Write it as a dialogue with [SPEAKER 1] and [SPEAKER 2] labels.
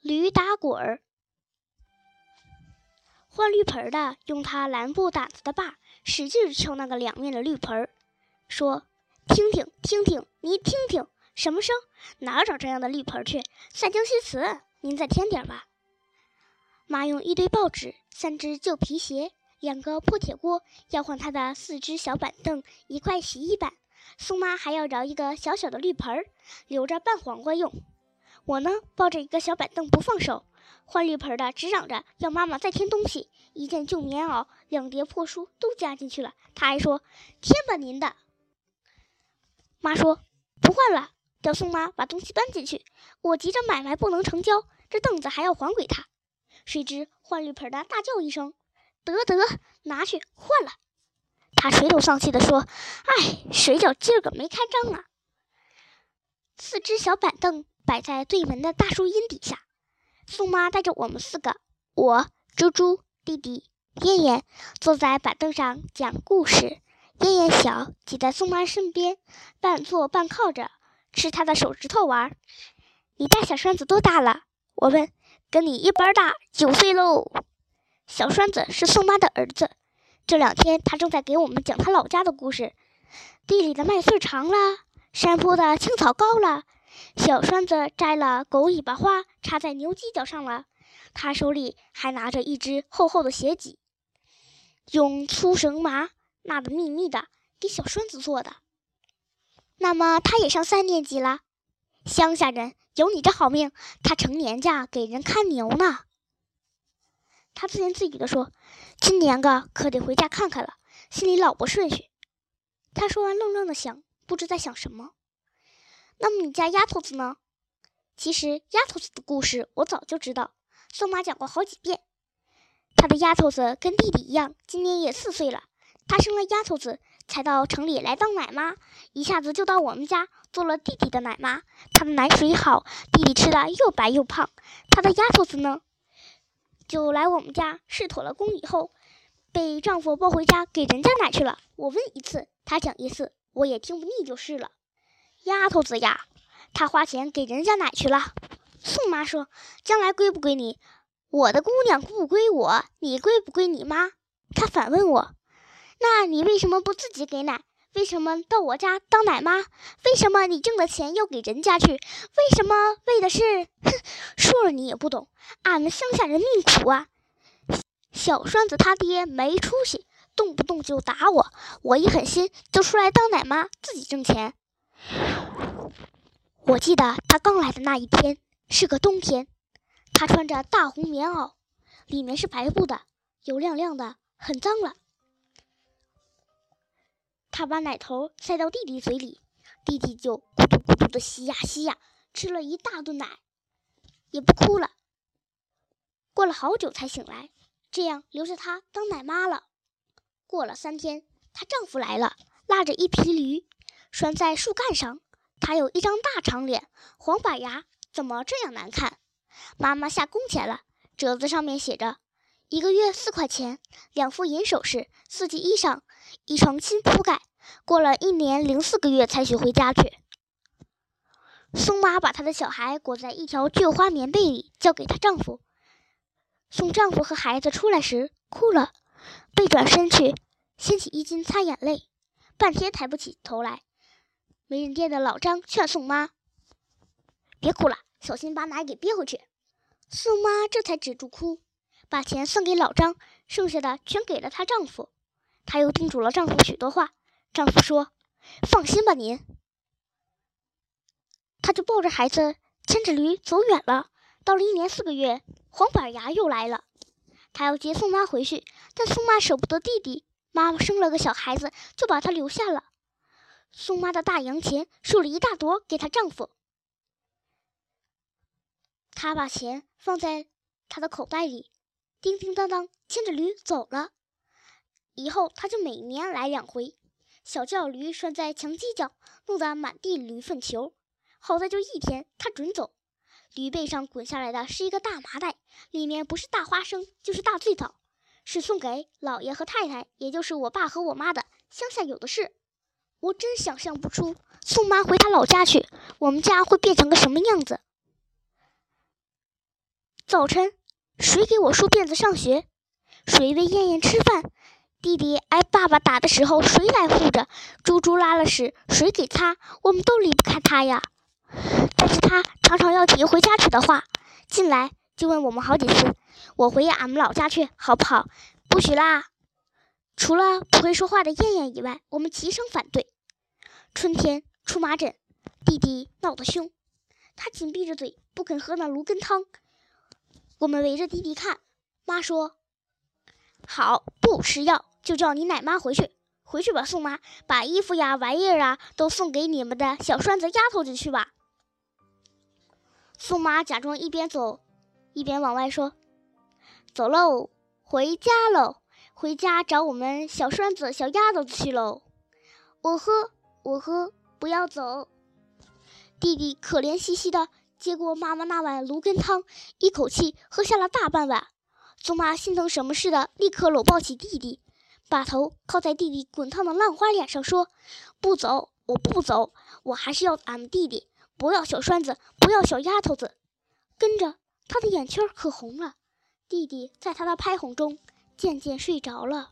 [SPEAKER 1] 驴打滚儿。换绿盆的用他蓝布掸子的把使劲敲那个两面的绿盆，说：“听听听听，你听听什么声？哪找这样的绿盆去？三江西词，您再添点吧。”妈用一堆报纸、三只旧皮鞋、两个破铁锅要换他的四只小板凳、一块洗衣板。宋妈还要找一个小小的绿盆儿，留着拌黄瓜用。我呢，抱着一个小板凳不放手。换绿盆的直嚷着要妈妈再添东西，一件旧棉袄、两叠破书都加进去了。他还说：“添吧您的。”妈说：“不换了，叫宋妈把东西搬进去。我急着买卖不能成交，这凳子还要还给他。”谁知换绿盆的大叫一声：“得得，拿去换了。”他垂头丧气地说：“哎，谁叫今儿个没开张啊。”四只小板凳摆在对门的大树荫底下。宋妈带着我们四个，我、猪猪、弟弟、燕燕，坐在板凳上讲故事。燕燕小，挤在宋妈身边，半坐半靠着，吃她的手指头玩。你大小栓子多大了？我问。跟你一般大，九岁喽。小栓子是宋妈的儿子，这两天他正在给我们讲他老家的故事。地里的麦穗长了，山坡的青草高了。小栓子摘了狗尾巴花，插在牛犄角上了。他手里还拿着一只厚厚的鞋脊，用粗绳麻纳得密密的，给小栓子做的。那么他也上三年级了。乡下人有你这好命，他成年假给人看牛呢。他自言自语地说：“今年个可得回家看看了，心里老不顺序。”他说完，愣愣的想，不知在想什么。那么你家丫头子呢？其实丫头子的故事我早就知道，宋妈讲过好几遍。她的丫头子跟弟弟一样，今年也四岁了。她生了丫头子，才到城里来当奶妈，一下子就到我们家做了弟弟的奶妈。她的奶水好，弟弟吃的又白又胖。她的丫头子呢，就来我们家试妥了工以后，被丈夫抱回家给人家奶去了。我问一次，她讲一次，我也听不腻就是了。丫头子呀，她花钱给人家奶去了。宋妈说：“将来归不归你？我的姑娘不归我，你归不归你妈？”她反问我：“那你为什么不自己给奶？为什么到我家当奶妈？为什么你挣的钱要给人家去？为什么为的是……哼，说了你也不懂。俺们乡下人命苦啊。小栓子他爹没出息，动不动就打我，我一狠心就出来当奶妈，自己挣钱。”我记得他刚来的那一天是个冬天，他穿着大红棉袄，里面是白布的，油亮亮的，很脏了。他把奶头塞到弟弟嘴里，弟弟就咕嘟咕嘟的吸呀吸呀，吃了一大顿奶，也不哭了。过了好久才醒来，这样留着他当奶妈了。过了三天，她丈夫来了，拉着一匹驴。拴在树干上，他有一张大长脸，黄板牙，怎么这样难看？妈妈下工钱了，折子上面写着：一个月四块钱，两副银首饰，四季衣裳，一床新铺盖。过了一年零四个月才许回家去。宋妈把她的小孩裹在一条旧花棉被里，交给她丈夫。送丈夫和孩子出来时，哭了，背转身去，掀起衣襟擦眼泪，半天抬不起头来。没人店的老张劝宋妈：“别哭了，小心把奶给憋回去。”宋妈这才止住哭，把钱送给老张，剩下的全给了她丈夫。她又叮嘱了丈夫许多话。丈夫说：“放心吧，您。”她就抱着孩子，牵着驴走远了。到了一年四个月，黄板牙又来了，他要接宋妈回去，但宋妈舍不得弟弟，妈妈生了个小孩子，就把他留下了。宋妈的大洋钱数了一大朵给她丈夫，她把钱放在她的口袋里，叮叮当当牵着驴走了。以后她就每年来两回，小轿驴拴在墙犄角，弄得满地驴粪球。好在就一天，她准走。驴背上滚下来的是一个大麻袋，里面不是大花生就是大醉枣，是送给老爷和太太，也就是我爸和我妈的。乡下有的是。我真想象不出宋妈回她老家去，我们家会变成个什么样子。早晨，谁给我梳辫子上学？谁喂燕燕吃饭？弟弟挨爸爸打的时候，谁来护着？猪猪拉了屎，谁给擦？我们都离不开他呀。但是他常常要提回家去的话，进来就问我们好几次：“我回俺们老家去，好不好？”不许啦！除了不会说话的燕燕以外，我们齐声反对。春天出麻疹，弟弟闹得凶，他紧闭着嘴，不肯喝那芦根汤。我们围着弟弟看，妈说：“好，不吃药。”就叫你奶妈回去，回去吧，宋妈，把衣服呀、玩意儿啊都送给你们的小栓子丫头子去吧。宋妈假装一边走，一边往外说：“走喽，回家喽，回家找我们小栓子、小丫头子去喽。”我喝，我喝，不要走。弟弟可怜兮兮的接过妈妈那碗芦根汤，一口气喝下了大半碗。祖妈心疼什么似的，立刻搂抱起弟弟。把头靠在弟弟滚烫的浪花脸上，说：“不走，我不走，我还是要俺们弟弟，不要小栓子，不要小丫头子。”跟着他的眼圈可红了，弟弟在他的拍哄中渐渐睡着了。